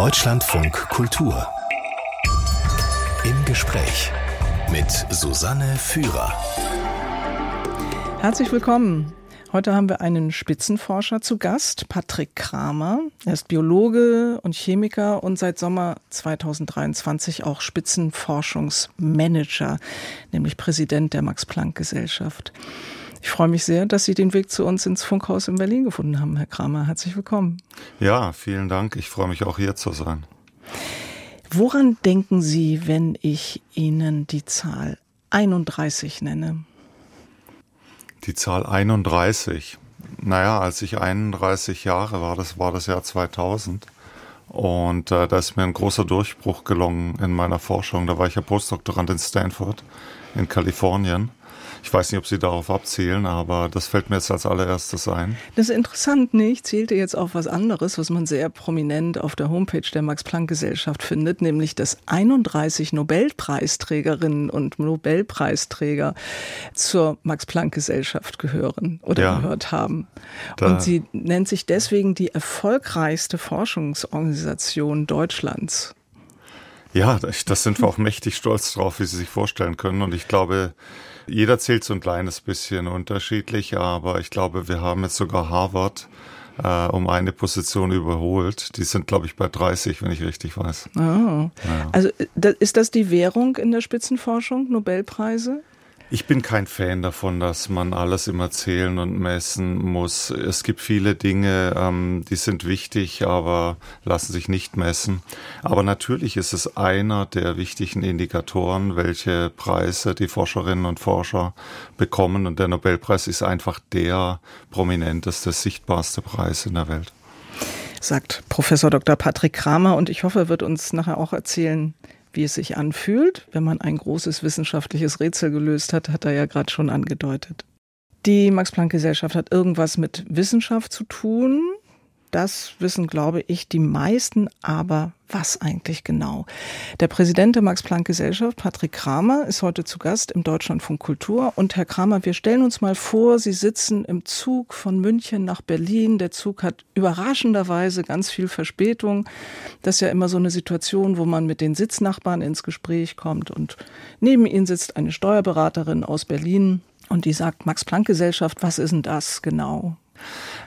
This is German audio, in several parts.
Deutschlandfunk Kultur. Im Gespräch mit Susanne Führer. Herzlich willkommen. Heute haben wir einen Spitzenforscher zu Gast, Patrick Kramer. Er ist Biologe und Chemiker und seit Sommer 2023 auch Spitzenforschungsmanager, nämlich Präsident der Max-Planck-Gesellschaft. Ich freue mich sehr, dass Sie den Weg zu uns ins Funkhaus in Berlin gefunden haben, Herr Kramer. Herzlich willkommen. Ja, vielen Dank. Ich freue mich auch hier zu sein. Woran denken Sie, wenn ich Ihnen die Zahl 31 nenne? Die Zahl 31. Naja, als ich 31 Jahre war, das war das Jahr 2000. Und äh, da ist mir ein großer Durchbruch gelungen in meiner Forschung. Da war ich ja Postdoktorand in Stanford in Kalifornien. Ich weiß nicht, ob Sie darauf abzielen, aber das fällt mir jetzt als allererstes ein. Das ist interessant, nicht? Ich zählte jetzt auf was anderes, was man sehr prominent auf der Homepage der Max-Planck-Gesellschaft findet, nämlich dass 31 Nobelpreisträgerinnen und Nobelpreisträger zur Max-Planck-Gesellschaft gehören oder ja, gehört haben. Und sie nennt sich deswegen die erfolgreichste Forschungsorganisation Deutschlands. Ja, das sind wir auch mächtig stolz drauf, wie Sie sich vorstellen können. Und ich glaube, jeder zählt so ein kleines bisschen unterschiedlich, aber ich glaube, wir haben jetzt sogar Harvard äh, um eine Position überholt. Die sind, glaube ich, bei 30, wenn ich richtig weiß. Oh. Ja. Also äh, ist das die Währung in der Spitzenforschung, Nobelpreise? Ich bin kein Fan davon, dass man alles immer zählen und messen muss. Es gibt viele Dinge, ähm, die sind wichtig, aber lassen sich nicht messen. Aber natürlich ist es einer der wichtigen Indikatoren, welche Preise die Forscherinnen und Forscher bekommen. Und der Nobelpreis ist einfach der prominenteste, sichtbarste Preis in der Welt. Sagt Professor Dr. Patrick Kramer und ich hoffe, er wird uns nachher auch erzählen, wie es sich anfühlt, wenn man ein großes wissenschaftliches Rätsel gelöst hat, hat er ja gerade schon angedeutet. Die Max-Planck-Gesellschaft hat irgendwas mit Wissenschaft zu tun. Das wissen, glaube ich, die meisten, aber was eigentlich genau? Der Präsident der Max-Planck-Gesellschaft, Patrick Kramer, ist heute zu Gast im Deutschlandfunk Kultur. Und Herr Kramer, wir stellen uns mal vor, Sie sitzen im Zug von München nach Berlin. Der Zug hat überraschenderweise ganz viel Verspätung. Das ist ja immer so eine Situation, wo man mit den Sitznachbarn ins Gespräch kommt. Und neben Ihnen sitzt eine Steuerberaterin aus Berlin. Und die sagt, Max-Planck-Gesellschaft, was ist denn das genau?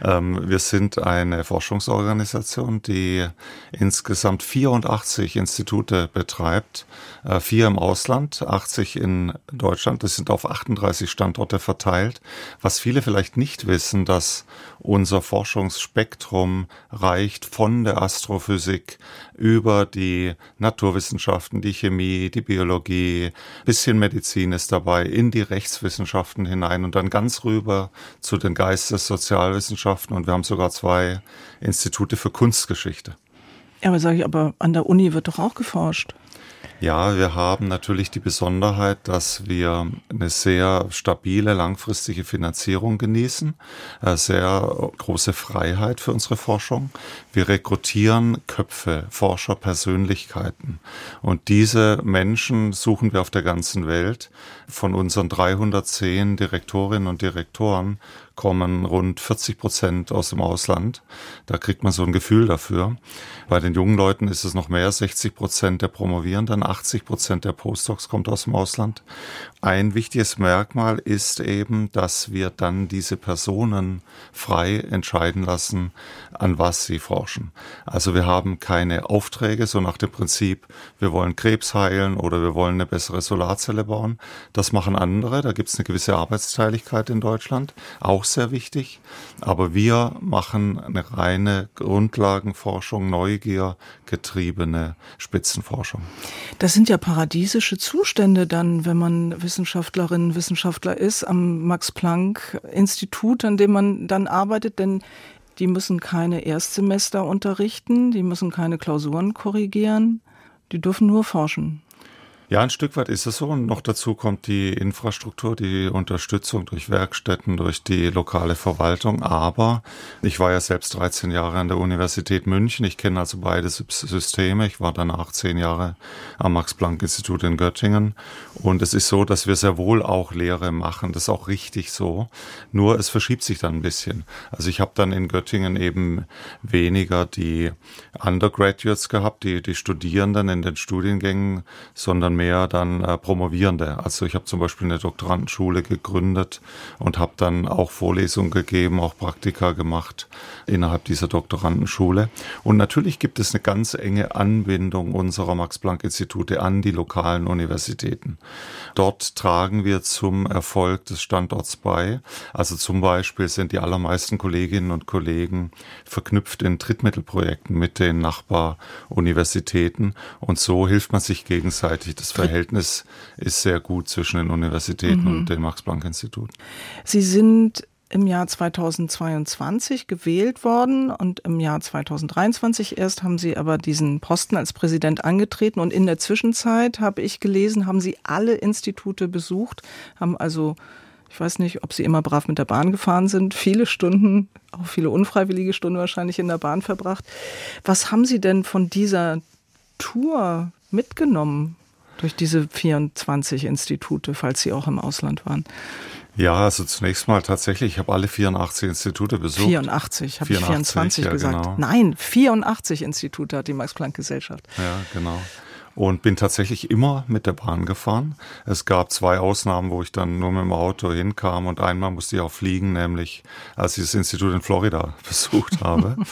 Ähm, wir sind eine Forschungsorganisation, die insgesamt 84 Institute betreibt, äh, vier im Ausland, 80 in Deutschland. Das sind auf 38 Standorte verteilt. Was viele vielleicht nicht wissen, dass unser Forschungsspektrum reicht von der Astrophysik über die Naturwissenschaften, die Chemie, die Biologie, bisschen Medizin ist dabei, in die Rechtswissenschaften hinein und dann ganz rüber zu den Geistes-, Sozialwissenschaften und wir haben sogar zwei Institute für Kunstgeschichte. Ja, aber sage ich, aber an der Uni wird doch auch geforscht. Ja, wir haben natürlich die Besonderheit, dass wir eine sehr stabile, langfristige Finanzierung genießen, äh, sehr große Freiheit für unsere Forschung. Wir rekrutieren Köpfe, Forscher, Persönlichkeiten. Und diese Menschen suchen wir auf der ganzen Welt. Von unseren 310 Direktorinnen und Direktoren kommen rund 40 Prozent aus dem Ausland. Da kriegt man so ein Gefühl dafür. Bei den jungen Leuten ist es noch mehr. 60 Prozent der Promovierenden, 80 Prozent der Postdocs kommt aus dem Ausland. Ein wichtiges Merkmal ist eben, dass wir dann diese Personen frei entscheiden lassen, an was sie forschen. Also wir haben keine Aufträge, so nach dem Prinzip, wir wollen Krebs heilen oder wir wollen eine bessere Solarzelle bauen. Das machen andere. Da gibt es eine gewisse Arbeitsteiligkeit in Deutschland. Auch auch sehr wichtig. Aber wir machen eine reine Grundlagenforschung, Neugier getriebene Spitzenforschung. Das sind ja paradiesische Zustände dann, wenn man Wissenschaftlerin, Wissenschaftler ist am Max-Planck-Institut, an dem man dann arbeitet, denn die müssen keine Erstsemester unterrichten, die müssen keine Klausuren korrigieren, die dürfen nur forschen. Ja, ein Stück weit ist es so. Und noch dazu kommt die Infrastruktur, die Unterstützung durch Werkstätten, durch die lokale Verwaltung. Aber ich war ja selbst 13 Jahre an der Universität München. Ich kenne also beide Systeme. Ich war danach zehn Jahre am Max-Planck-Institut in Göttingen. Und es ist so, dass wir sehr wohl auch Lehre machen. Das ist auch richtig so. Nur es verschiebt sich dann ein bisschen. Also ich habe dann in Göttingen eben weniger die Undergraduates gehabt, die, die Studierenden in den Studiengängen, sondern mehr dann äh, Promovierende. Also ich habe zum Beispiel eine Doktorandenschule gegründet und habe dann auch Vorlesungen gegeben, auch Praktika gemacht innerhalb dieser Doktorandenschule. Und natürlich gibt es eine ganz enge Anbindung unserer Max-Planck-Institute an die lokalen Universitäten. Dort tragen wir zum Erfolg des Standorts bei. Also zum Beispiel sind die allermeisten Kolleginnen und Kollegen verknüpft in Drittmittelprojekten mit den Nachbaruniversitäten und so hilft man sich gegenseitig. Das Verhältnis ist sehr gut zwischen den Universitäten mhm. und dem Max-Planck-Institut. Sie sind im Jahr 2022 gewählt worden und im Jahr 2023 erst haben Sie aber diesen Posten als Präsident angetreten und in der Zwischenzeit habe ich gelesen, haben Sie alle Institute besucht, haben also ich weiß nicht, ob Sie immer brav mit der Bahn gefahren sind, viele Stunden, auch viele unfreiwillige Stunden wahrscheinlich in der Bahn verbracht. Was haben Sie denn von dieser Tour mitgenommen? Durch diese 24 Institute, falls Sie auch im Ausland waren? Ja, also zunächst mal tatsächlich, ich habe alle 84 Institute besucht. 84, habe ich 24 ja, gesagt. Genau. Nein, 84 Institute hat die Max-Planck-Gesellschaft. Ja, genau und bin tatsächlich immer mit der Bahn gefahren. Es gab zwei Ausnahmen, wo ich dann nur mit dem Auto hinkam und einmal musste ich auch fliegen, nämlich als ich das Institut in Florida besucht habe.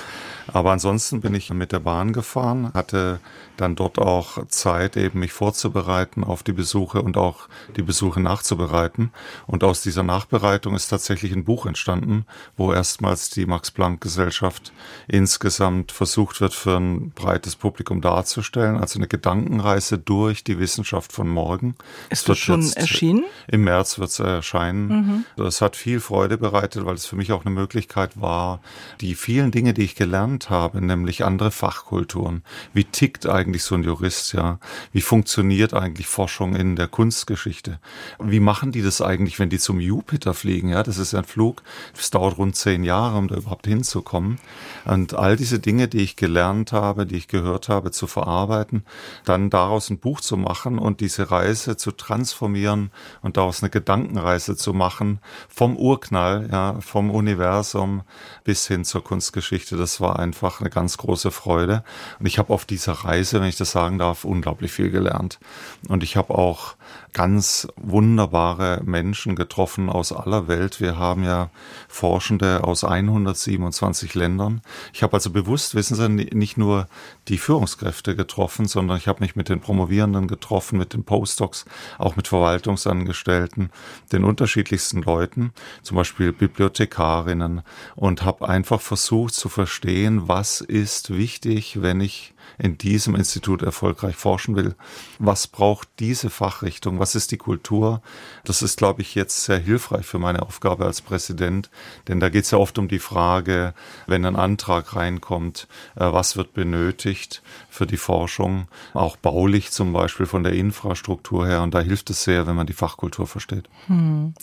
Aber ansonsten bin ich mit der Bahn gefahren, hatte dann dort auch Zeit, eben mich vorzubereiten auf die Besuche und auch die Besuche nachzubereiten. Und aus dieser Nachbereitung ist tatsächlich ein Buch entstanden, wo erstmals die Max-Planck-Gesellschaft insgesamt versucht wird, für ein breites Publikum darzustellen. Also eine Gedankenreise durch die Wissenschaft von morgen. Ist das schon erschienen? Im März wird es erscheinen. Mhm. Das hat viel Freude bereitet, weil es für mich auch eine Möglichkeit war, die vielen Dinge, die ich gelernt habe, nämlich andere Fachkulturen. Wie tickt eigentlich so ein Jurist, ja? Wie funktioniert eigentlich Forschung in der Kunstgeschichte? Wie machen die das eigentlich, wenn die zum Jupiter fliegen? Ja, das ist ein Flug. Es dauert rund zehn Jahre, um da überhaupt hinzukommen. Und all diese Dinge, die ich gelernt habe, die ich gehört habe, zu verarbeiten, dann daraus ein Buch zu machen und diese Reise zu transformieren und daraus eine Gedankenreise zu machen vom Urknall, ja, vom Universum bis hin zur Kunstgeschichte. Das war einfach eine ganz große Freude. Und ich habe auf dieser Reise wenn ich das sagen darf, unglaublich viel gelernt. Und ich habe auch ganz wunderbare Menschen getroffen aus aller Welt. Wir haben ja Forschende aus 127 Ländern. Ich habe also bewusst, wissen Sie, nicht nur die Führungskräfte getroffen, sondern ich habe mich mit den Promovierenden getroffen, mit den Postdocs, auch mit Verwaltungsangestellten, den unterschiedlichsten Leuten, zum Beispiel Bibliothekarinnen und habe einfach versucht zu verstehen, was ist wichtig, wenn ich in diesem Institut erfolgreich forschen will. Was braucht diese Fachrichtung? Was ist die Kultur? Das ist, glaube ich, jetzt sehr hilfreich für meine Aufgabe als Präsident, denn da geht es ja oft um die Frage, wenn ein Antrag reinkommt, äh, was wird benötigt für die Forschung, auch baulich zum Beispiel von der Infrastruktur her. Und da hilft es sehr, wenn man die Fachkultur versteht. Hm.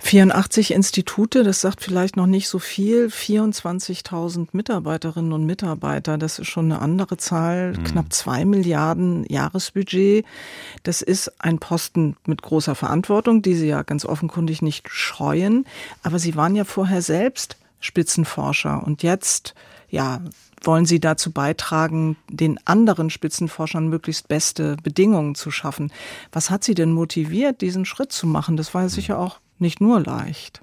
84 Institute, das sagt vielleicht noch nicht so viel. 24.000 Mitarbeiterinnen und Mitarbeiter, das ist schon eine andere Zahl. Mhm. Knapp zwei Milliarden Jahresbudget. Das ist ein Posten mit großer Verantwortung, die Sie ja ganz offenkundig nicht scheuen. Aber Sie waren ja vorher selbst Spitzenforscher und jetzt, ja, wollen Sie dazu beitragen, den anderen Spitzenforschern möglichst beste Bedingungen zu schaffen. Was hat Sie denn motiviert, diesen Schritt zu machen? Das war ja sicher auch nicht nur leicht.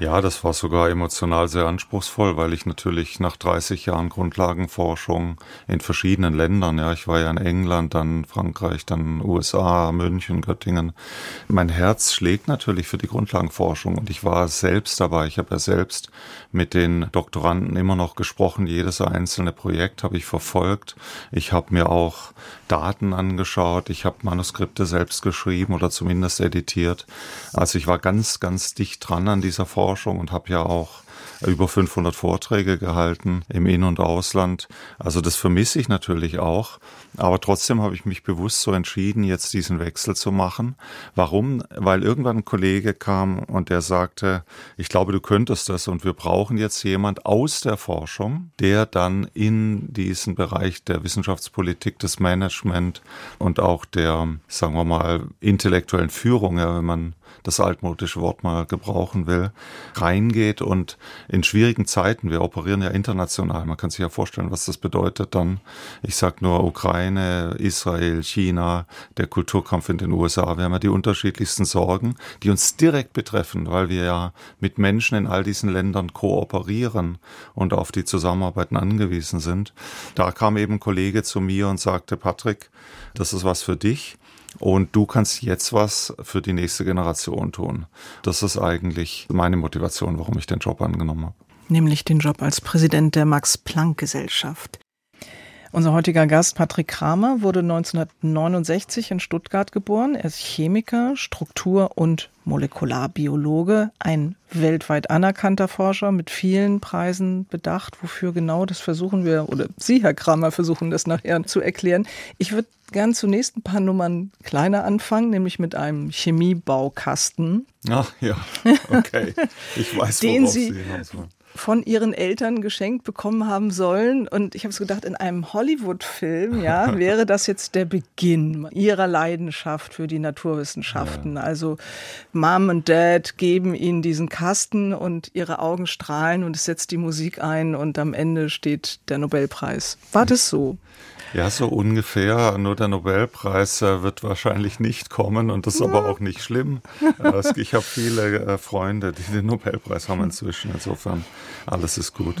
Ja, das war sogar emotional sehr anspruchsvoll, weil ich natürlich nach 30 Jahren Grundlagenforschung in verschiedenen Ländern, ja, ich war ja in England, dann Frankreich, dann USA, München, Göttingen. Mein Herz schlägt natürlich für die Grundlagenforschung und ich war selbst dabei. Ich habe ja selbst mit den Doktoranden immer noch gesprochen. Jedes einzelne Projekt habe ich verfolgt. Ich habe mir auch Daten angeschaut. Ich habe Manuskripte selbst geschrieben oder zumindest editiert. Also ich war ganz, ganz dicht dran an dieser Forschung und habe ja auch über 500 Vorträge gehalten im In- und Ausland. Also das vermisse ich natürlich auch. Aber trotzdem habe ich mich bewusst so entschieden, jetzt diesen Wechsel zu machen. Warum? Weil irgendwann ein Kollege kam und der sagte, ich glaube, du könntest das und wir brauchen jetzt jemand aus der Forschung, der dann in diesen Bereich der Wissenschaftspolitik, des Management und auch der, sagen wir mal, intellektuellen Führung, ja, wenn man das altmodische Wort mal gebrauchen will, reingeht und in schwierigen Zeiten, wir operieren ja international, man kann sich ja vorstellen, was das bedeutet dann, ich sag nur Ukraine, Israel, China, der Kulturkampf in den USA, wir haben ja die unterschiedlichsten Sorgen, die uns direkt betreffen, weil wir ja mit Menschen in all diesen Ländern kooperieren und auf die Zusammenarbeiten angewiesen sind. Da kam eben ein Kollege zu mir und sagte, Patrick, das ist was für dich. Und du kannst jetzt was für die nächste Generation tun. Das ist eigentlich meine Motivation, warum ich den Job angenommen habe. Nämlich den Job als Präsident der Max-Planck-Gesellschaft. Unser heutiger Gast Patrick Kramer wurde 1969 in Stuttgart geboren. Er ist Chemiker, Struktur- und Molekularbiologe, ein weltweit anerkannter Forscher mit vielen Preisen bedacht. Wofür genau, das versuchen wir, oder Sie, Herr Kramer, versuchen das nachher zu erklären. Ich würde gern zunächst ein paar Nummern kleiner anfangen, nämlich mit einem Chemiebaukasten. Ach ja, okay. Ich weiß, den Sie, Sie von ihren Eltern geschenkt bekommen haben sollen. Und ich habe es gedacht, in einem Hollywood-Film, ja, wäre das jetzt der Beginn ihrer Leidenschaft für die Naturwissenschaften. Ja. Also Mom und Dad geben ihnen diesen Kasten und ihre Augen strahlen und es setzt die Musik ein und am Ende steht der Nobelpreis. War das so? Ja, so ungefähr. Nur der Nobelpreis äh, wird wahrscheinlich nicht kommen und das ist aber auch nicht schlimm. Äh, ich habe viele äh, Freunde, die den Nobelpreis haben inzwischen. Insofern alles ist gut.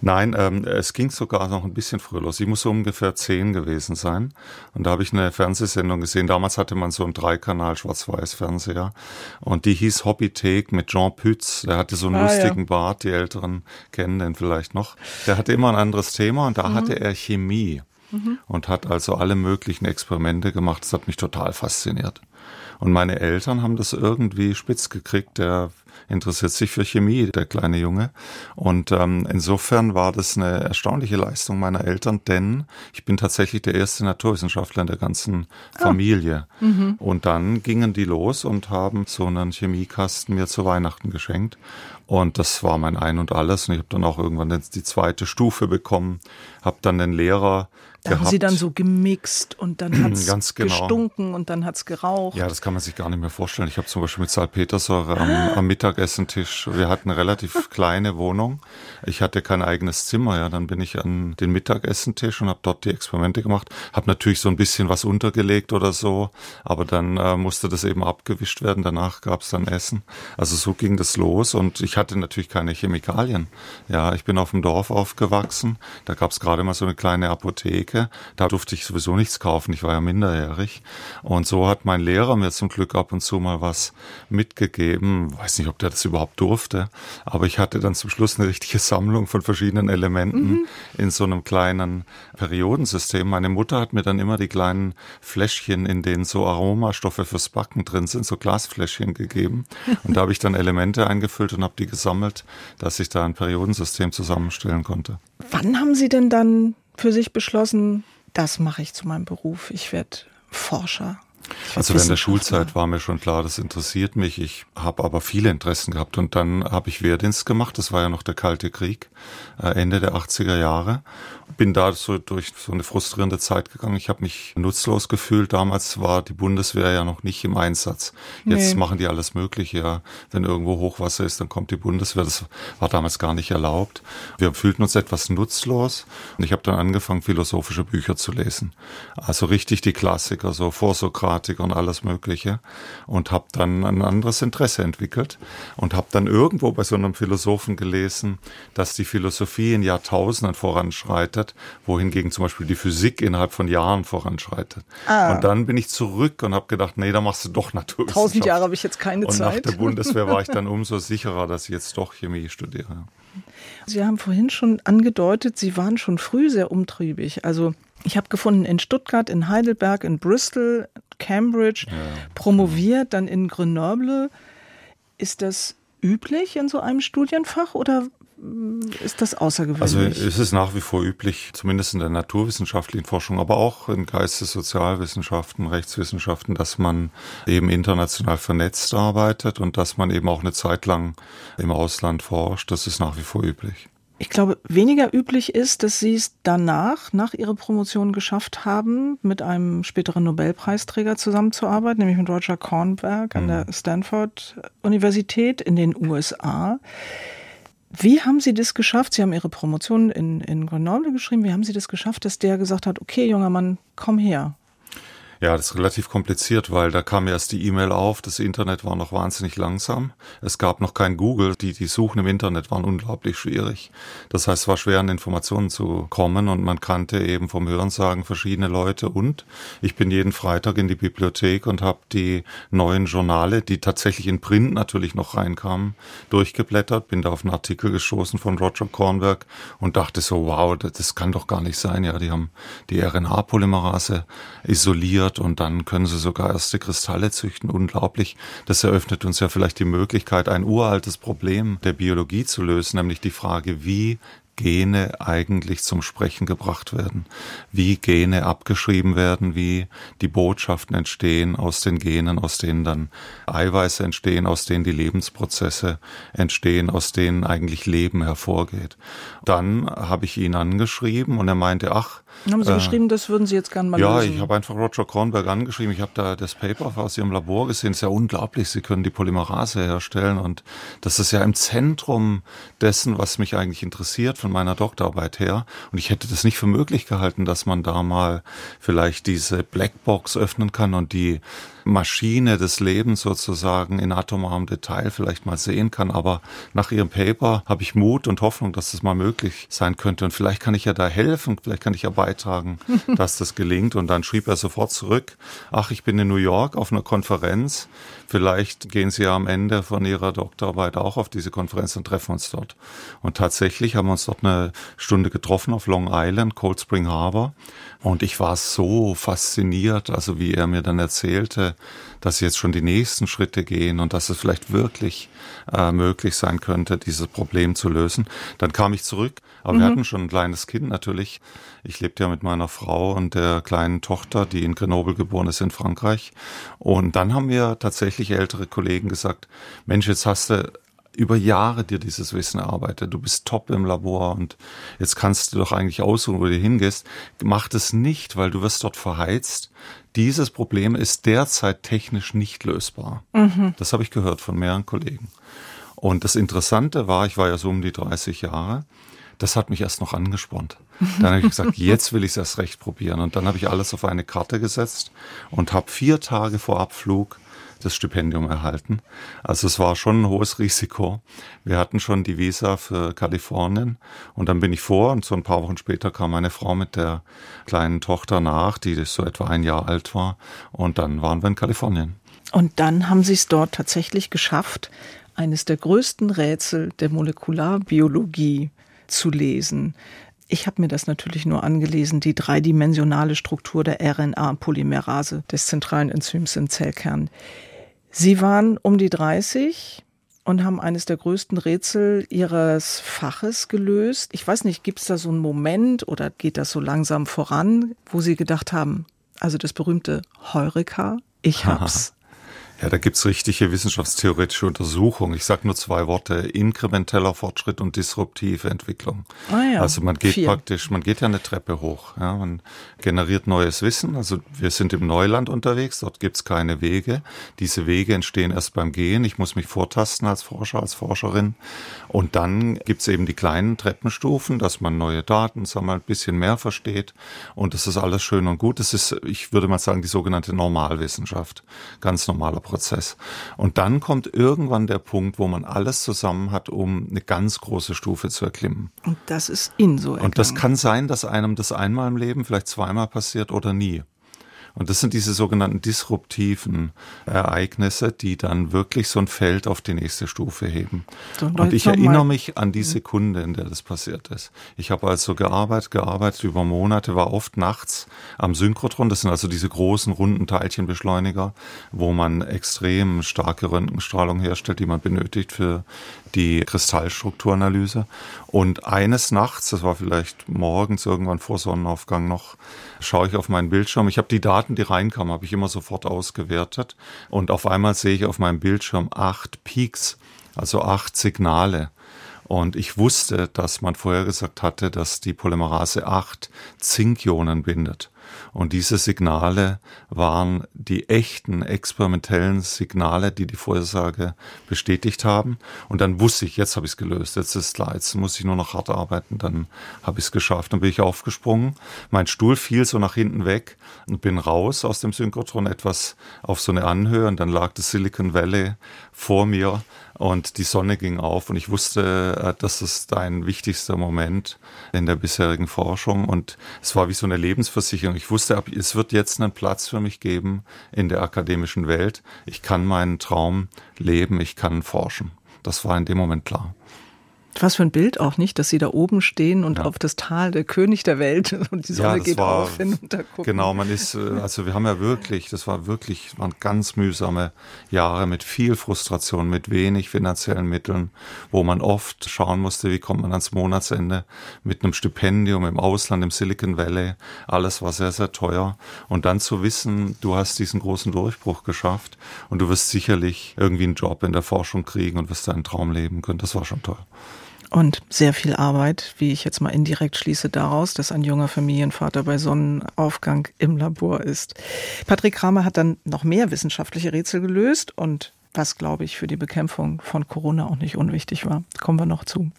Nein, ähm, es ging sogar noch ein bisschen früher los. Ich muss so ungefähr zehn gewesen sein. Und da habe ich eine Fernsehsendung gesehen. Damals hatte man so einen Dreikanal Schwarz-Weiß-Fernseher. Und die hieß Hobbythek mit Jean Pütz. Der hatte so einen ah, lustigen ja. Bart. Die Älteren kennen den vielleicht noch. Der hatte immer ein anderes Thema und da mhm. hatte er Chemie mhm. und hat also alle möglichen Experimente gemacht. Das hat mich total fasziniert. Und meine Eltern haben das irgendwie spitz gekriegt. Der interessiert sich für Chemie, der kleine Junge. Und ähm, insofern war das eine erstaunliche Leistung meiner Eltern, denn ich bin tatsächlich der erste Naturwissenschaftler in der ganzen ah. Familie. Mhm. Und dann gingen die los und haben so einen Chemiekasten mir zu Weihnachten geschenkt. Und das war mein Ein und Alles. Und ich habe dann auch irgendwann die zweite Stufe bekommen, habe dann den Lehrer da gehabt. haben sie dann so gemixt und dann hat es genau. gestunken und dann hat es geraucht. Ja, das kann man sich gar nicht mehr vorstellen. Ich habe zum Beispiel mit Salpetersäure am, ah. am Mittagessentisch, wir hatten eine relativ kleine Wohnung. Ich hatte kein eigenes Zimmer, ja. Dann bin ich an den Mittagessentisch und habe dort die Experimente gemacht. Habe natürlich so ein bisschen was untergelegt oder so, aber dann äh, musste das eben abgewischt werden. Danach gab es dann Essen. Also so ging das los und ich hatte natürlich keine Chemikalien. Ja, ich bin auf dem Dorf aufgewachsen. Da gab es gerade mal so eine kleine Apotheke Apotheke. Da durfte ich sowieso nichts kaufen, ich war ja minderjährig. Und so hat mein Lehrer mir zum Glück ab und zu mal was mitgegeben. Weiß nicht, ob der das überhaupt durfte, aber ich hatte dann zum Schluss eine richtige Sammlung von verschiedenen Elementen mhm. in so einem kleinen Periodensystem. Meine Mutter hat mir dann immer die kleinen Fläschchen, in denen so Aromastoffe fürs Backen drin sind, so Glasfläschchen gegeben. Und da habe ich dann Elemente eingefüllt und habe die gesammelt, dass ich da ein Periodensystem zusammenstellen konnte. Wann haben Sie denn dann für sich beschlossen, das mache ich zu meinem Beruf. Ich werde Forscher. Also während der Schulzeit war mir schon klar, das interessiert mich. Ich habe aber viele Interessen gehabt und dann habe ich Wehrdienst gemacht. Das war ja noch der Kalte Krieg, äh, Ende der 80er Jahre. Bin da so durch so eine frustrierende Zeit gegangen. Ich habe mich nutzlos gefühlt. Damals war die Bundeswehr ja noch nicht im Einsatz. Jetzt nee. machen die alles Mögliche. Ja. Wenn irgendwo Hochwasser ist, dann kommt die Bundeswehr. Das war damals gar nicht erlaubt. Wir fühlten uns etwas nutzlos und ich habe dann angefangen, philosophische Bücher zu lesen. Also richtig die Klassiker, so Vorsokrat Informatik und alles Mögliche und habe dann ein anderes Interesse entwickelt und habe dann irgendwo bei so einem Philosophen gelesen, dass die Philosophie in Jahrtausenden voranschreitet, wohingegen zum Beispiel die Physik innerhalb von Jahren voranschreitet. Ah. Und dann bin ich zurück und habe gedacht, nee, da machst du doch Naturwissenschaft. Tausend Jahre habe ich jetzt keine und Zeit. Und nach der Bundeswehr war ich dann umso sicherer, dass ich jetzt doch Chemie studiere. Sie haben vorhin schon angedeutet, Sie waren schon früh sehr umtriebig. Also ich habe gefunden in Stuttgart, in Heidelberg, in Bristol, Cambridge, ja. promoviert, dann in Grenoble. Ist das üblich in so einem Studienfach oder ist das außergewöhnlich? Also es ist nach wie vor üblich, zumindest in der naturwissenschaftlichen Forschung, aber auch in Geistessozialwissenschaften, Rechtswissenschaften, dass man eben international vernetzt arbeitet und dass man eben auch eine Zeit lang im Ausland forscht. Das ist nach wie vor üblich. Ich glaube, weniger üblich ist, dass Sie es danach, nach Ihrer Promotion geschafft haben, mit einem späteren Nobelpreisträger zusammenzuarbeiten, nämlich mit Roger Kornberg an der mhm. Stanford Universität in den USA. Wie haben Sie das geschafft? Sie haben Ihre Promotion in, in Grenoble geschrieben. Wie haben Sie das geschafft, dass der gesagt hat, okay, junger Mann, komm her? Ja, das ist relativ kompliziert, weil da kam erst die E-Mail auf, das Internet war noch wahnsinnig langsam. Es gab noch kein Google, die, die Suchen im Internet waren unglaublich schwierig. Das heißt, es war schwer an Informationen zu kommen und man kannte eben vom Hörensagen verschiedene Leute und ich bin jeden Freitag in die Bibliothek und habe die neuen Journale, die tatsächlich in Print natürlich noch reinkamen, durchgeblättert, bin da auf einen Artikel gestoßen von Roger Kornberg und dachte so, wow, das, kann doch gar nicht sein. Ja, die haben die RNA-Polymerase isoliert wird und dann können sie sogar erste Kristalle züchten. Unglaublich. Das eröffnet uns ja vielleicht die Möglichkeit, ein uraltes Problem der Biologie zu lösen, nämlich die Frage, wie Gene eigentlich zum Sprechen gebracht werden, wie Gene abgeschrieben werden, wie die Botschaften entstehen aus den Genen, aus denen dann Eiweiße entstehen, aus denen die Lebensprozesse entstehen, aus denen eigentlich Leben hervorgeht. Dann habe ich ihn angeschrieben und er meinte, ach, haben Sie äh, geschrieben, das würden Sie jetzt gerne mal ja, lösen? Ja, ich habe einfach Roger Kornberg angeschrieben. Ich habe da das Paper aus Ihrem Labor gesehen. Ist ja unglaublich. Sie können die Polymerase herstellen und das ist ja im Zentrum dessen, was mich eigentlich interessiert von meiner Doktorarbeit her. Und ich hätte das nicht für möglich gehalten, dass man da mal vielleicht diese Blackbox öffnen kann und die Maschine des Lebens sozusagen in atomarem Detail vielleicht mal sehen kann. Aber nach Ihrem Paper habe ich Mut und Hoffnung, dass das mal möglich sein könnte. Und vielleicht kann ich ja da helfen, vielleicht kann ich ja beitragen, dass das gelingt. Und dann schrieb er sofort zurück, ach, ich bin in New York auf einer Konferenz. Vielleicht gehen Sie ja am Ende von Ihrer Doktorarbeit auch auf diese Konferenz und treffen uns dort. Und tatsächlich haben wir uns dort eine Stunde getroffen auf Long Island, Cold Spring Harbor. Und ich war so fasziniert, also wie er mir dann erzählte, dass jetzt schon die nächsten Schritte gehen und dass es vielleicht wirklich äh, möglich sein könnte, dieses Problem zu lösen. Dann kam ich zurück, aber mhm. wir hatten schon ein kleines Kind natürlich. Ich lebte ja mit meiner Frau und der kleinen Tochter, die in Grenoble geboren ist in Frankreich. Und dann haben wir tatsächlich ältere Kollegen gesagt, Mensch, jetzt hast du über Jahre dir dieses Wissen erarbeitet. Du bist top im Labor und jetzt kannst du doch eigentlich aussuchen, wo du hingehst. Mach das nicht, weil du wirst dort verheizt. Dieses Problem ist derzeit technisch nicht lösbar. Mhm. Das habe ich gehört von mehreren Kollegen. Und das Interessante war, ich war ja so um die 30 Jahre, das hat mich erst noch angespornt. Dann habe ich gesagt, jetzt will ich es erst recht probieren. Und dann habe ich alles auf eine Karte gesetzt und habe vier Tage vor Abflug das Stipendium erhalten. Also es war schon ein hohes Risiko. Wir hatten schon die Visa für Kalifornien und dann bin ich vor und so ein paar Wochen später kam meine Frau mit der kleinen Tochter nach, die so etwa ein Jahr alt war und dann waren wir in Kalifornien. Und dann haben Sie es dort tatsächlich geschafft, eines der größten Rätsel der Molekularbiologie zu lesen. Ich habe mir das natürlich nur angelesen, die dreidimensionale Struktur der RNA-Polymerase des zentralen Enzyms im Zellkern. Sie waren um die 30 und haben eines der größten Rätsel ihres Faches gelöst. Ich weiß nicht, gibt es da so einen Moment oder geht das so langsam voran, wo Sie gedacht haben, also das berühmte Heureka, ich hab's. Ja, da gibt's richtige wissenschaftstheoretische Untersuchungen. Ich sage nur zwei Worte, inkrementeller Fortschritt und disruptive Entwicklung. Ah ja, also man geht vier. praktisch, man geht ja eine Treppe hoch. Ja, man generiert neues Wissen. Also wir sind im Neuland unterwegs, dort gibt's keine Wege. Diese Wege entstehen erst beim Gehen. Ich muss mich vortasten als Forscher, als Forscherin. Und dann gibt's eben die kleinen Treppenstufen, dass man neue Daten sammelt, ein bisschen mehr versteht. Und das ist alles schön und gut. Das ist, ich würde mal sagen, die sogenannte Normalwissenschaft. Ganz normaler Prozess. Und dann kommt irgendwann der Punkt, wo man alles zusammen hat, um eine ganz große Stufe zu erklimmen. Und das ist Ihnen so ergangen. Und das kann sein, dass einem das einmal im Leben, vielleicht zweimal passiert oder nie. Und das sind diese sogenannten disruptiven Ereignisse, die dann wirklich so ein Feld auf die nächste Stufe heben. So, und ich erinnere mich an die mhm. Sekunde, in der das passiert ist. Ich habe also gearbeitet, gearbeitet über Monate, war oft nachts am Synchrotron. Das sind also diese großen runden Teilchenbeschleuniger, wo man extrem starke Röntgenstrahlung herstellt, die man benötigt für die Kristallstrukturanalyse. Und eines Nachts, das war vielleicht morgens irgendwann vor Sonnenaufgang noch, schaue ich auf meinen Bildschirm. Ich habe die Daten, die reinkamen, habe ich immer sofort ausgewertet. Und auf einmal sehe ich auf meinem Bildschirm acht Peaks, also acht Signale. Und ich wusste, dass man vorher gesagt hatte, dass die Polymerase 8 Zinkionen bindet. Und diese Signale waren die echten experimentellen Signale, die die Vorhersage bestätigt haben. Und dann wusste ich, jetzt habe ich es gelöst, jetzt ist es klar, jetzt muss ich nur noch hart arbeiten, dann habe ich es geschafft. Dann bin ich aufgesprungen, mein Stuhl fiel so nach hinten weg und bin raus aus dem Synchrotron etwas auf so eine Anhöhe und dann lag das Silicon Valley vor mir und die Sonne ging auf und ich wusste, äh, das ist ein wichtigster Moment in der bisherigen Forschung und es war wie so eine Lebensversicherung. Ich wusste, es wird jetzt einen Platz für mich geben in der akademischen Welt. Ich kann meinen Traum leben, ich kann forschen. Das war in dem Moment klar. Was für ein Bild auch nicht, dass sie da oben stehen und ja. auf das Tal der König der Welt und die Sonne ja, geht war, auf hinunter gucken. Genau, man ist, äh, also wir haben ja wirklich, das war wirklich, waren ganz mühsame Jahre mit viel Frustration, mit wenig finanziellen Mitteln, wo man oft schauen musste, wie kommt man ans Monatsende mit einem Stipendium im Ausland, im Silicon Valley. Alles war sehr, sehr teuer. Und dann zu wissen, du hast diesen großen Durchbruch geschafft und du wirst sicherlich irgendwie einen Job in der Forschung kriegen und wirst deinen Traum leben können, das war schon toll und sehr viel Arbeit, wie ich jetzt mal indirekt schließe daraus, dass ein junger Familienvater bei Sonnenaufgang im Labor ist. Patrick Kramer hat dann noch mehr wissenschaftliche Rätsel gelöst und was, glaube ich, für die Bekämpfung von Corona auch nicht unwichtig war. Kommen wir noch zu.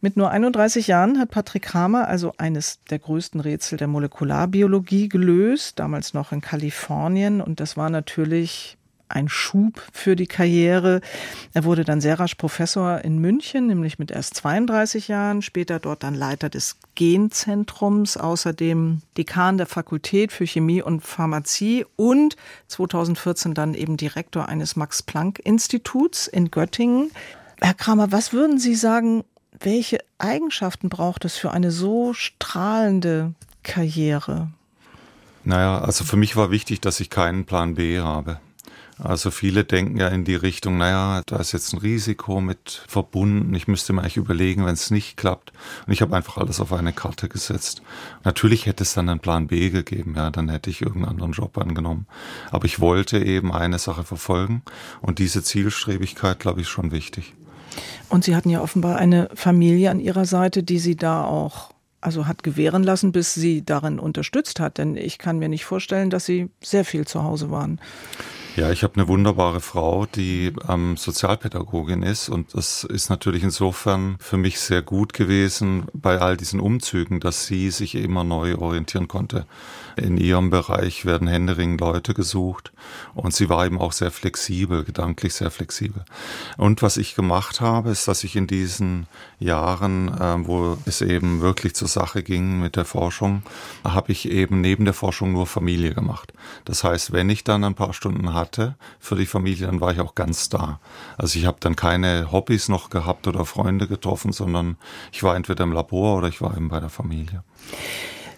Mit nur 31 Jahren hat Patrick Kramer also eines der größten Rätsel der Molekularbiologie gelöst, damals noch in Kalifornien. Und das war natürlich ein Schub für die Karriere. Er wurde dann sehr rasch Professor in München, nämlich mit erst 32 Jahren, später dort dann Leiter des Genzentrums, außerdem Dekan der Fakultät für Chemie und Pharmazie und 2014 dann eben Direktor eines Max-Planck-Instituts in Göttingen. Herr Kramer, was würden Sie sagen, welche Eigenschaften braucht es für eine so strahlende Karriere? Naja, also für mich war wichtig, dass ich keinen Plan B habe. Also viele denken ja in die Richtung, naja, da ist jetzt ein Risiko mit verbunden. Ich müsste mir eigentlich überlegen, wenn es nicht klappt. Und ich habe einfach alles auf eine Karte gesetzt. Natürlich hätte es dann einen Plan B gegeben, ja, dann hätte ich irgendeinen anderen Job angenommen. Aber ich wollte eben eine Sache verfolgen und diese Zielstrebigkeit, glaube ich, ist schon wichtig. Und Sie hatten ja offenbar eine Familie an Ihrer Seite, die Sie da auch also hat gewähren lassen, bis sie darin unterstützt hat. Denn ich kann mir nicht vorstellen, dass sie sehr viel zu Hause waren. Ja, ich habe eine wunderbare Frau, die ähm, Sozialpädagogin ist und das ist natürlich insofern für mich sehr gut gewesen bei all diesen Umzügen, dass sie sich immer neu orientieren konnte. In ihrem Bereich werden händeringend Leute gesucht und sie war eben auch sehr flexibel, gedanklich sehr flexibel. Und was ich gemacht habe, ist, dass ich in diesen Jahren, äh, wo es eben wirklich zur Sache ging mit der Forschung, habe ich eben neben der Forschung nur Familie gemacht. Das heißt, wenn ich dann ein paar Stunden hatte für die Familie, dann war ich auch ganz da. Also ich habe dann keine Hobbys noch gehabt oder Freunde getroffen, sondern ich war entweder im Labor oder ich war eben bei der Familie.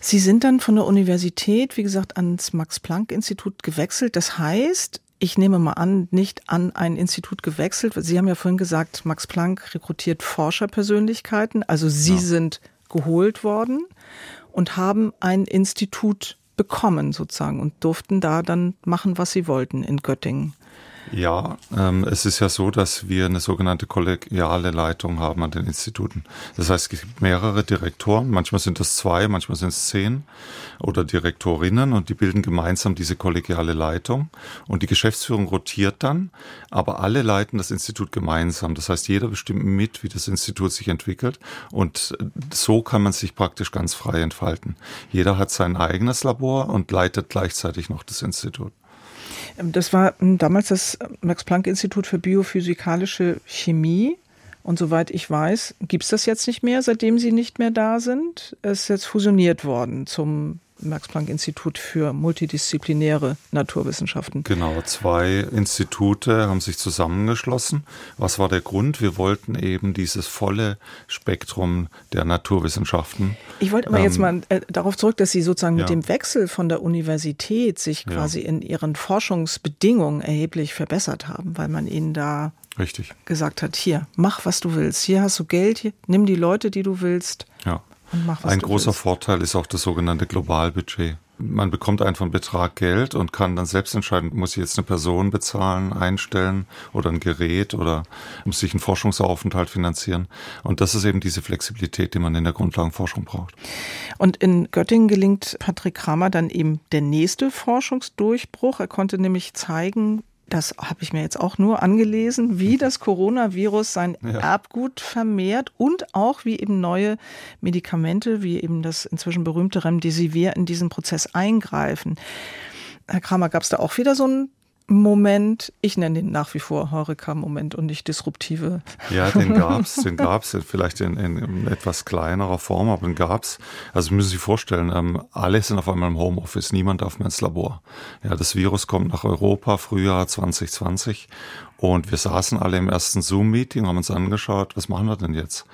Sie sind dann von der Universität, wie gesagt, ans Max-Planck-Institut gewechselt. Das heißt, ich nehme mal an, nicht an ein Institut gewechselt. Sie haben ja vorhin gesagt, Max Planck rekrutiert Forscherpersönlichkeiten. Also Sie ja. sind geholt worden und haben ein Institut bekommen sozusagen und durften da dann machen, was sie wollten in Göttingen. Ja, ähm, es ist ja so, dass wir eine sogenannte kollegiale Leitung haben an den Instituten. Das heißt, es gibt mehrere Direktoren, manchmal sind es zwei, manchmal sind es zehn oder Direktorinnen und die bilden gemeinsam diese kollegiale Leitung und die Geschäftsführung rotiert dann, aber alle leiten das Institut gemeinsam. Das heißt, jeder bestimmt mit, wie das Institut sich entwickelt und so kann man sich praktisch ganz frei entfalten. Jeder hat sein eigenes Labor und leitet gleichzeitig noch das Institut. Ähm, das war hm, damals das Max-Planck-Institut für biophysikalische Chemie. Und soweit ich weiß, gibt es das jetzt nicht mehr, seitdem Sie nicht mehr da sind. Es ist jetzt fusioniert worden zum Max-Planck-Institut für multidisziplinäre Naturwissenschaften. Genau, zwei Institute haben sich zusammengeschlossen. Was war der Grund? Wir wollten eben dieses volle Spektrum der Naturwissenschaften. Ich wollte aber ähm, jetzt mal äh, darauf zurück, dass Sie sozusagen ja. mit dem Wechsel von der Universität sich quasi ja. in Ihren Forschungsbedingungen erheblich verbessert haben, weil man Ihnen da Richtig. gesagt hat, hier, mach, was du willst. Hier hast du Geld, hier, nimm die Leute, die du willst. Und mach, was Ein großer willst. Vorteil ist auch das sogenannte Globalbudget. Man bekommt einfach einen Betrag Geld und kann dann selbst entscheiden, muss ich jetzt eine Person bezahlen, einstellen oder ein Gerät oder muss ich einen Forschungsaufenthalt finanzieren. Und das ist eben diese Flexibilität, die man in der Grundlagenforschung braucht. Und in Göttingen gelingt Patrick Kramer dann eben der nächste Forschungsdurchbruch. Er konnte nämlich zeigen, das habe ich mir jetzt auch nur angelesen, wie mhm. das Coronavirus sein ja. Erbgut vermehrt und auch wie eben neue Medikamente, wie eben das inzwischen berühmte Remdesivir in diesen Prozess eingreifen. Herr Kramer, gab es da auch wieder so ein Moment, ich nenne ihn nach wie vor Heureka-Moment und nicht disruptive. Ja, den gab's, den gab's vielleicht in, in, etwas kleinerer Form, aber den gab's. Also müssen Sie sich vorstellen, ähm, alle sind auf einmal im Homeoffice, niemand darf mehr ins Labor. Ja, das Virus kommt nach Europa, Frühjahr 2020 und wir saßen alle im ersten Zoom-Meeting, haben uns angeschaut, was machen wir denn jetzt?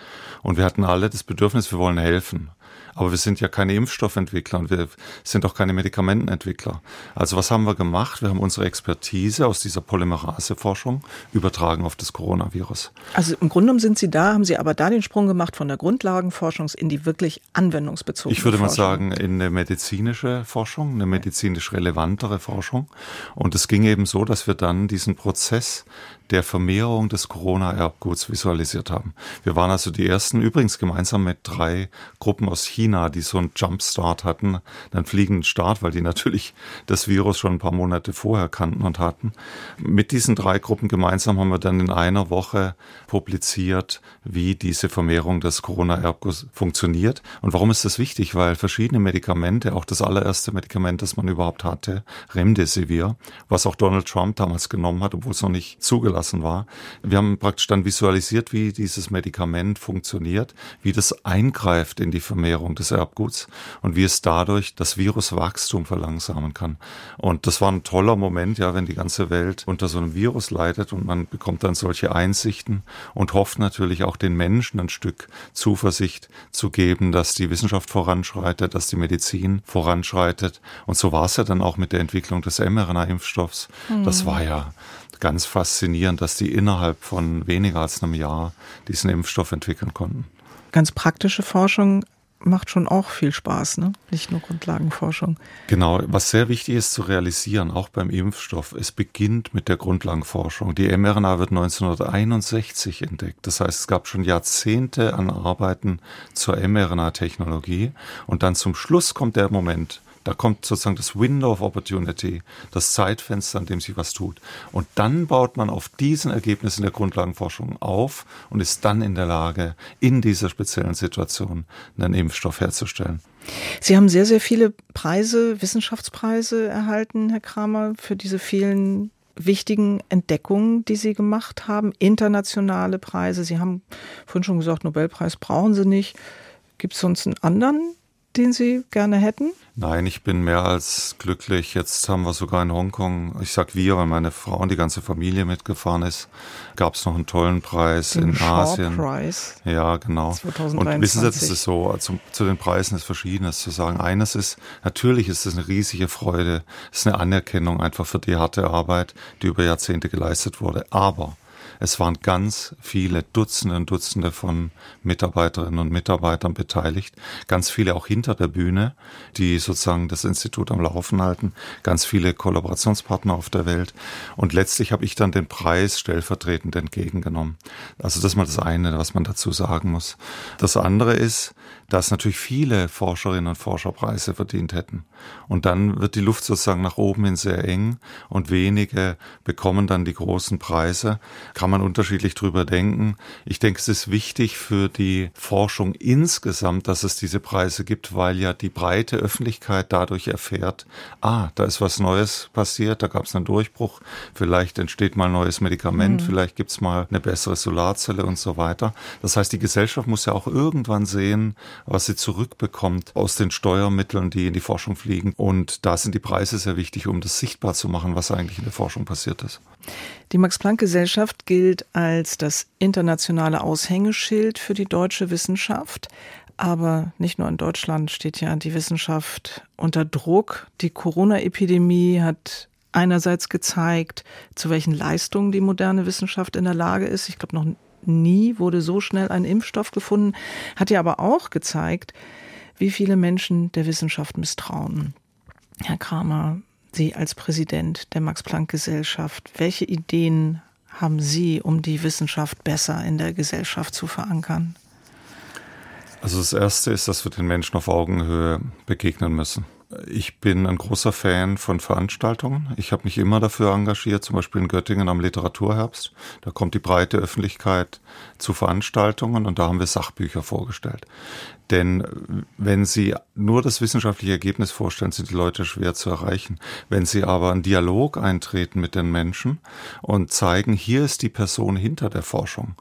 Und wir hatten alle das Bedürfnis, wir wollen helfen. Aber wir sind ja keine Impfstoffentwickler und wir sind auch keine Medikamentenentwickler. Also was haben wir gemacht? Wir haben unsere Expertise aus dieser Polymeraseforschung übertragen auf das Coronavirus. Also im Grunde genommen sind Sie da, haben Sie aber da den Sprung gemacht von der Grundlagenforschung in die wirklich anwendungsbezogene Ich würde mal sagen, in eine medizinische Forschung, eine medizinisch relevantere Forschung. Und es ging eben so, dass wir dann diesen Prozess der Vermehrung des Corona-Erbguts visualisiert haben. Wir waren also die ersten, übrigens gemeinsam mit drei Gruppen aus China, die so einen Jumpstart hatten, einen fliegenden Start, weil die natürlich das Virus schon ein paar Monate vorher kannten und hatten. Mit diesen drei Gruppen gemeinsam haben wir dann in einer Woche publiziert, wie diese Vermehrung des Corona-Erbguts funktioniert. Und warum ist das wichtig? Weil verschiedene Medikamente, auch das allererste Medikament, das man überhaupt hatte, Remdesivir, was auch Donald Trump damals genommen hat, obwohl es noch nicht zugelassen zugelassen war. Wir haben praktisch dann visualisiert, wie dieses Medikament funktioniert, wie das eingreift in die Vermehrung des Erbguts und wie es dadurch das Viruswachstum verlangsamen kann. Und das war ein toller Moment, ja, wenn die ganze Welt unter so einem Virus leidet und man bekommt dann solche Einsichten und hofft natürlich auch den Menschen ein Stück Zuversicht zu geben, dass die Wissenschaft voranschreitet, dass die Medizin voranschreitet. Und so war es ja dann auch mit der Entwicklung des mRNA-Impfstoffs. Mhm. Das war ja ganz faszinierend, dass die innerhalb von weniger als einem Jahr diesen Impfstoff entwickeln konnten. Ganz praktische Forschung macht schon auch viel Spaß, ne? Nicht nur Grundlagenforschung. Genau, was sehr wichtig ist zu realisieren, auch beim Impfstoff, es beginnt mit der Grundlagenforschung. Die mRNA wird 1961 entdeckt. Das heißt, es gab schon Jahrzehnte an Arbeiten zur mRNA-Technologie und dann zum Schluss kommt der Moment, da kommt sozusagen das Window of Opportunity, das Zeitfenster, an dem sich was tut. Und dann baut man auf diesen Ergebnissen der Grundlagenforschung auf und ist dann in der Lage, in dieser speziellen Situation einen Impfstoff herzustellen. Sie haben sehr, sehr viele Preise, Wissenschaftspreise erhalten, Herr Kramer, für diese vielen wichtigen Entdeckungen, die Sie gemacht haben, internationale Preise. Sie haben vorhin schon gesagt, Nobelpreis brauchen Sie nicht. Gibt es sonst einen anderen, den Sie gerne hätten? Nein, ich bin mehr als glücklich. Jetzt haben wir sogar in Hongkong, ich sag wir, weil meine Frau und die ganze Familie mitgefahren ist, gab es noch einen tollen Preis den in Shaw Asien. Preis. Ja, genau. 2023. Und wissen Sie, das ist so, zu, zu den Preisen ist Verschiedenes zu sagen. Eines ist, natürlich ist es eine riesige Freude, es ist eine Anerkennung einfach für die harte Arbeit, die über Jahrzehnte geleistet wurde. Aber es waren ganz viele Dutzende und Dutzende von Mitarbeiterinnen und Mitarbeitern beteiligt, ganz viele auch hinter der Bühne, die sozusagen das Institut am Laufen halten, ganz viele Kollaborationspartner auf der Welt. Und letztlich habe ich dann den Preis stellvertretend entgegengenommen. Also das ist mal das eine, was man dazu sagen muss. Das andere ist, dass natürlich viele Forscherinnen und Forscher Preise verdient hätten. Und dann wird die Luft sozusagen nach oben hin sehr eng und wenige bekommen dann die großen Preise. Kann man unterschiedlich drüber denken. Ich denke, es ist wichtig für die Forschung insgesamt, dass es diese Preise gibt, weil ja die breite Öffentlichkeit dadurch erfährt, ah, da ist was Neues passiert, da gab es einen Durchbruch, vielleicht entsteht mal ein neues Medikament, mhm. vielleicht gibt es mal eine bessere Solarzelle und so weiter. Das heißt, die Gesellschaft muss ja auch irgendwann sehen, was sie zurückbekommt aus den Steuermitteln, die in die Forschung fliegen. Und da sind die Preise sehr wichtig, um das sichtbar zu machen, was eigentlich in der Forschung passiert ist. Die Max-Planck-Gesellschaft gilt als das internationale Aushängeschild für die deutsche Wissenschaft. Aber nicht nur in Deutschland steht ja die Wissenschaft unter Druck. Die Corona-Epidemie hat einerseits gezeigt, zu welchen Leistungen die moderne Wissenschaft in der Lage ist. Ich glaube, noch nie wurde so schnell ein Impfstoff gefunden. Hat ja aber auch gezeigt, wie viele Menschen der Wissenschaft misstrauen. Herr Kramer, Sie als Präsident der Max-Planck-Gesellschaft, welche Ideen haben Sie, um die Wissenschaft besser in der Gesellschaft zu verankern? Also das Erste ist, dass wir den Menschen auf Augenhöhe begegnen müssen. Ich bin ein großer Fan von Veranstaltungen. Ich habe mich immer dafür engagiert, zum Beispiel in Göttingen am Literaturherbst. Da kommt die breite Öffentlichkeit zu Veranstaltungen und da haben wir Sachbücher vorgestellt. Denn wenn Sie nur das wissenschaftliche Ergebnis vorstellen, sind die Leute schwer zu erreichen. Wenn Sie aber einen Dialog eintreten mit den Menschen und zeigen, hier ist die Person hinter der Forschung,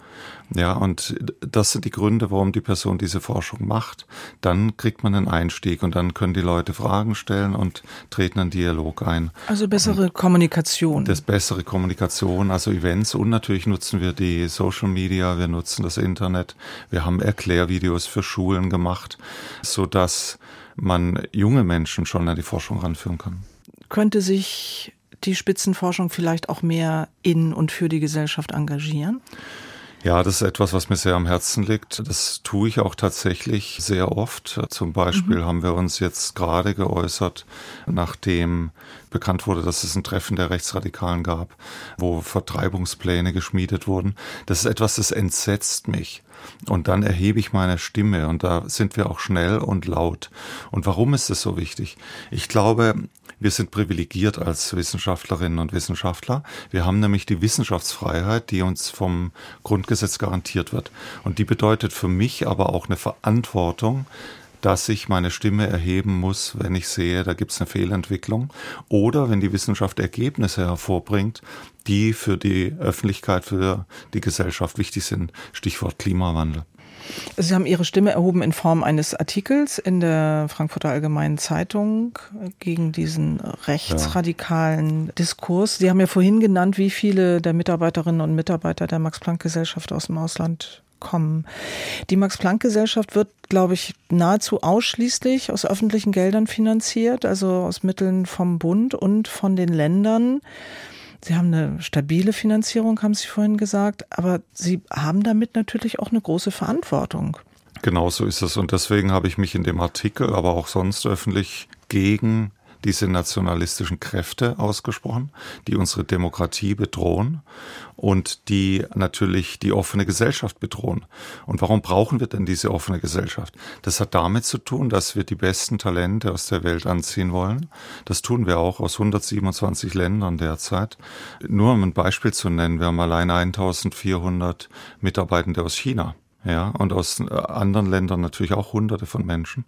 ja, und das sind die Gründe, warum die Person diese Forschung macht, dann kriegt man einen Einstieg und dann können die Leute Fragen stellen und treten einen Dialog ein. Also bessere und Kommunikation. Das bessere Kommunikation, also Events und natürlich nutzen wir die Social Media, wir nutzen das Internet, wir haben Erklärvideos für Schulen gemacht, so dass man junge Menschen schon an die Forschung ranführen kann. Könnte sich die Spitzenforschung vielleicht auch mehr in und für die Gesellschaft engagieren? Ja, das ist etwas, was mir sehr am Herzen liegt. Das tue ich auch tatsächlich sehr oft. Zum Beispiel mhm. haben wir uns jetzt gerade geäußert, nachdem bekannt wurde, dass es ein Treffen der Rechtsradikalen gab, wo Vertreibungspläne geschmiedet wurden. Das ist etwas, das entsetzt mich. Und dann erhebe ich meine Stimme und da sind wir auch schnell und laut. Und warum ist das so wichtig? Ich glaube, wir sind privilegiert als Wissenschaftlerinnen und Wissenschaftler. Wir haben nämlich die Wissenschaftsfreiheit, die uns vom Grundgesetz garantiert wird. Und die bedeutet für mich aber auch eine Verantwortung, dass ich meine Stimme erheben muss, wenn ich sehe, da gibt es eine Fehlentwicklung oder wenn die Wissenschaft Ergebnisse hervorbringt, die für die Öffentlichkeit, für die Gesellschaft wichtig sind. Stichwort Klimawandel. Sie haben Ihre Stimme erhoben in Form eines Artikels in der Frankfurter Allgemeinen Zeitung gegen diesen rechtsradikalen ja. Diskurs. Sie haben ja vorhin genannt, wie viele der Mitarbeiterinnen und Mitarbeiter der Max-Planck-Gesellschaft aus dem Ausland kommen. Die Max-Planck-Gesellschaft wird, glaube ich, nahezu ausschließlich aus öffentlichen Geldern finanziert, also aus Mitteln vom Bund und von den Ländern. Sie haben eine stabile Finanzierung, haben Sie vorhin gesagt, aber Sie haben damit natürlich auch eine große Verantwortung. Genau so ist es. Und deswegen habe ich mich in dem Artikel, aber auch sonst öffentlich gegen diese nationalistischen Kräfte ausgesprochen, die unsere Demokratie bedrohen und die natürlich die offene Gesellschaft bedrohen. Und warum brauchen wir denn diese offene Gesellschaft? Das hat damit zu tun, dass wir die besten Talente aus der Welt anziehen wollen. Das tun wir auch aus 127 Ländern derzeit. Nur um ein Beispiel zu nennen, wir haben allein 1400 Mitarbeitende aus China ja, und aus äh, anderen Ländern natürlich auch hunderte von Menschen.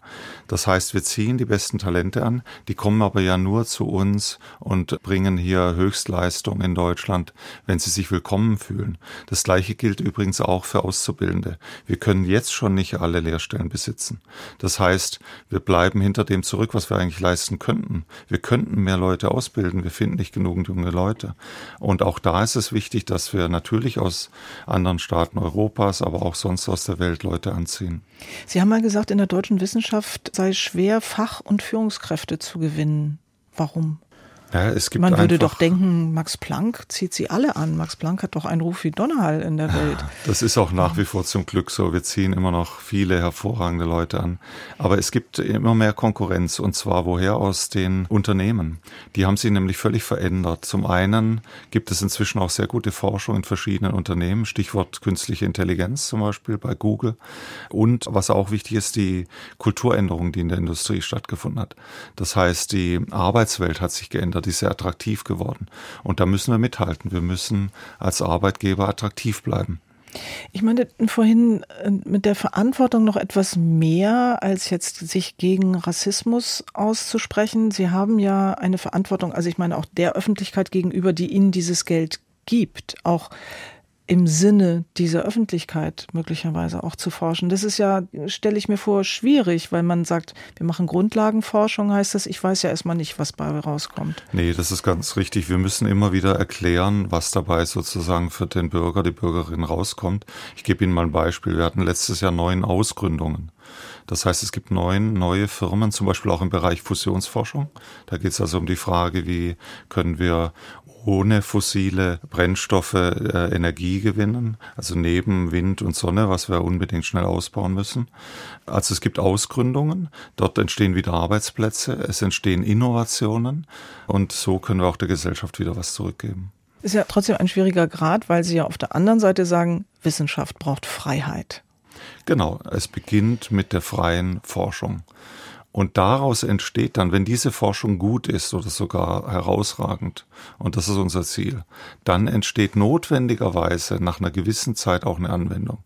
Das heißt, wir ziehen die besten Talente an, die kommen aber ja nur zu uns und bringen hier Höchstleistung in Deutschland, wenn sie sich willkommen fühlen. Das gleiche gilt übrigens auch für Auszubildende. Wir können jetzt schon nicht alle Lehrstellen besitzen. Das heißt, wir bleiben hinter dem zurück, was wir eigentlich leisten könnten. Wir könnten mehr Leute ausbilden, wir finden nicht genug junge Leute. Und auch da ist es wichtig, dass wir natürlich aus anderen Staaten Europas, aber auch sonst aus der Welt Leute anziehen. Sie haben mal gesagt, in der deutschen Wissenschaft sei schwer, Fach- und Führungskräfte zu gewinnen. Warum? Ja, es gibt Man würde doch denken, Max Planck zieht sie alle an. Max Planck hat doch einen Ruf wie Donnerhall in der Welt. Das ist auch nach wie vor zum Glück so. Wir ziehen immer noch viele hervorragende Leute an. Aber es gibt immer mehr Konkurrenz und zwar woher aus den Unternehmen. Die haben sich nämlich völlig verändert. Zum einen gibt es inzwischen auch sehr gute Forschung in verschiedenen Unternehmen. Stichwort künstliche Intelligenz zum Beispiel bei Google. Und was auch wichtig ist, die Kulturänderung, die in der Industrie stattgefunden hat. Das heißt, die Arbeitswelt hat sich geändert die ist sehr attraktiv geworden. Und da müssen wir mithalten. Wir müssen als Arbeitgeber attraktiv bleiben. Ich meine vorhin äh, mit der Verantwortung noch etwas mehr als jetzt sich gegen Rassismus auszusprechen. Sie haben ja eine Verantwortung, also ich meine auch der Öffentlichkeit gegenüber, die Ihnen dieses Geld gibt, auch im Sinne dieser Öffentlichkeit möglicherweise auch zu forschen. Das ist ja, stelle ich mir vor, schwierig, weil man sagt, wir machen Grundlagenforschung, heißt das, ich weiß ja erstmal nicht, was bei rauskommt. Nee, das ist ganz richtig. Wir müssen immer wieder erklären, was dabei sozusagen für den Bürger, die Bürgerin rauskommt. Ich gebe Ihnen mal ein Beispiel. Wir hatten letztes Jahr neun Ausgründungen. Das heißt, es gibt neun neue Firmen, zum Beispiel auch im Bereich Fusionsforschung. Da geht es also um die Frage, wie können wir ohne fossile Brennstoffe äh, Energie gewinnen, also neben Wind und Sonne, was wir unbedingt schnell ausbauen müssen. Also es gibt Ausgründungen, dort entstehen wieder Arbeitsplätze, es entstehen Innovationen und so können wir auch der Gesellschaft wieder was zurückgeben. Ist ja trotzdem ein schwieriger Grad, weil Sie ja auf der anderen Seite sagen, Wissenschaft braucht Freiheit. Genau, es beginnt mit der freien Forschung. Und daraus entsteht dann, wenn diese Forschung gut ist oder sogar herausragend, und das ist unser Ziel, dann entsteht notwendigerweise nach einer gewissen Zeit auch eine Anwendung.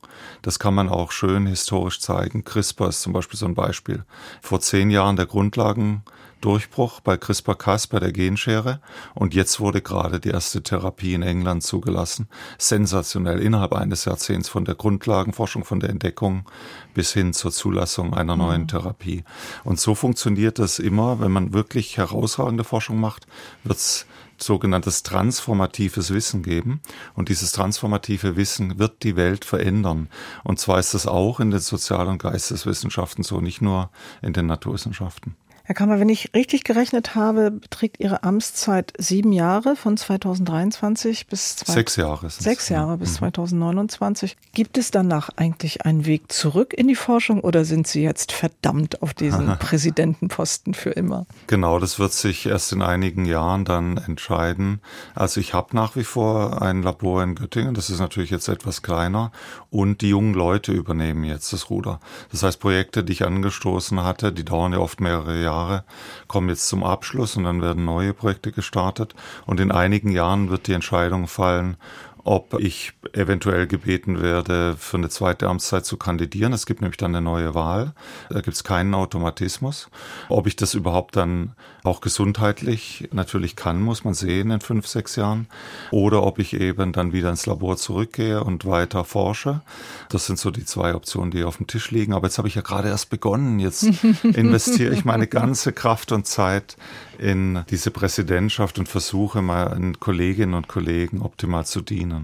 Das kann man auch schön historisch zeigen. CRISPR ist zum Beispiel so ein Beispiel. Vor zehn Jahren der Grundlagen Durchbruch bei CRISPR-Cas bei der Genschere und jetzt wurde gerade die erste Therapie in England zugelassen. Sensationell innerhalb eines Jahrzehnts von der Grundlagenforschung, von der Entdeckung bis hin zur Zulassung einer neuen mhm. Therapie. Und so funktioniert das immer, wenn man wirklich herausragende Forschung macht, wird es sogenanntes transformatives Wissen geben. Und dieses transformative Wissen wird die Welt verändern. Und zwar ist das auch in den Sozial- und Geisteswissenschaften so, nicht nur in den Naturwissenschaften. Herr Kammer, wenn ich richtig gerechnet habe, beträgt Ihre Amtszeit sieben Jahre von 2023 bis zwei, sechs Jahre. Sechs Jahre bis mhm. 2029. Gibt es danach eigentlich einen Weg zurück in die Forschung oder sind Sie jetzt verdammt auf diesen Präsidentenposten für immer? Genau, das wird sich erst in einigen Jahren dann entscheiden. Also ich habe nach wie vor ein Labor in Göttingen, das ist natürlich jetzt etwas kleiner und die jungen Leute übernehmen jetzt das Ruder. Das heißt, Projekte, die ich angestoßen hatte, die dauern ja oft mehrere Jahre Jahre kommen jetzt zum Abschluss und dann werden neue Projekte gestartet. Und in einigen Jahren wird die Entscheidung fallen, ob ich eventuell gebeten werde, für eine zweite Amtszeit zu kandidieren. Es gibt nämlich dann eine neue Wahl. Da gibt es keinen Automatismus. Ob ich das überhaupt dann auch gesundheitlich natürlich kann, muss man sehen in fünf, sechs Jahren. Oder ob ich eben dann wieder ins Labor zurückgehe und weiter forsche. Das sind so die zwei Optionen, die auf dem Tisch liegen. Aber jetzt habe ich ja gerade erst begonnen. Jetzt investiere ich meine ganze Kraft und Zeit in diese Präsidentschaft und versuche meinen Kolleginnen und Kollegen optimal zu dienen.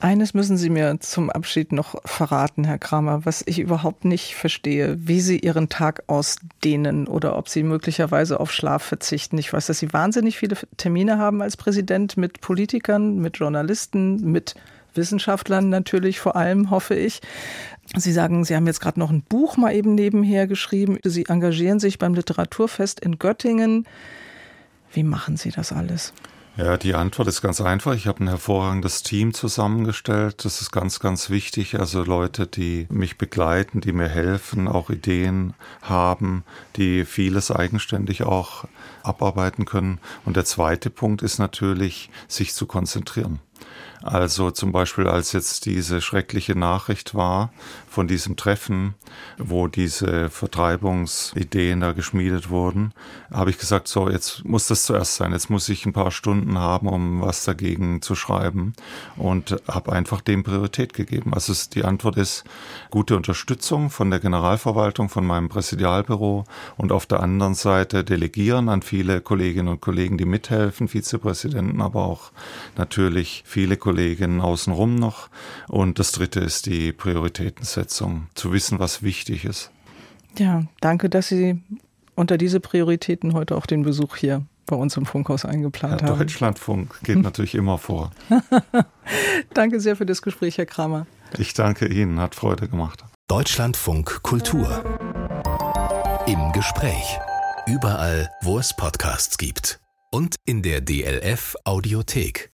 Eines müssen Sie mir zum Abschied noch verraten, Herr Kramer, was ich überhaupt nicht verstehe, wie Sie Ihren Tag ausdehnen oder ob Sie möglicherweise auf Schlaf verzichten. Ich weiß, dass Sie wahnsinnig viele Termine haben als Präsident mit Politikern, mit Journalisten, mit Wissenschaftlern natürlich vor allem, hoffe ich. Sie sagen, Sie haben jetzt gerade noch ein Buch mal eben nebenher geschrieben. Sie engagieren sich beim Literaturfest in Göttingen. Wie machen Sie das alles? Ja, die Antwort ist ganz einfach. Ich habe ein hervorragendes Team zusammengestellt. Das ist ganz, ganz wichtig. Also Leute, die mich begleiten, die mir helfen, auch Ideen haben, die vieles eigenständig auch abarbeiten können. Und der zweite Punkt ist natürlich, sich zu konzentrieren. Also zum Beispiel, als jetzt diese schreckliche Nachricht war von diesem Treffen, wo diese Vertreibungsideen da geschmiedet wurden, habe ich gesagt, so, jetzt muss das zuerst sein. Jetzt muss ich ein paar Stunden haben, um was dagegen zu schreiben und habe einfach dem Priorität gegeben. Also die Antwort ist gute Unterstützung von der Generalverwaltung, von meinem Präsidialbüro und auf der anderen Seite delegieren an viele Kolleginnen und Kollegen, die mithelfen, Vizepräsidenten, aber auch natürlich viele Kollegen, Kolleginnen außenrum noch. Und das dritte ist die Prioritätensetzung, zu wissen, was wichtig ist. Ja, danke, dass Sie unter diese Prioritäten heute auch den Besuch hier bei uns im Funkhaus eingeplant ja, haben. Deutschlandfunk geht natürlich immer vor. danke sehr für das Gespräch, Herr Kramer. Ich danke Ihnen, hat Freude gemacht. Deutschlandfunk Kultur. Im Gespräch. Überall, wo es Podcasts gibt. Und in der DLF Audiothek.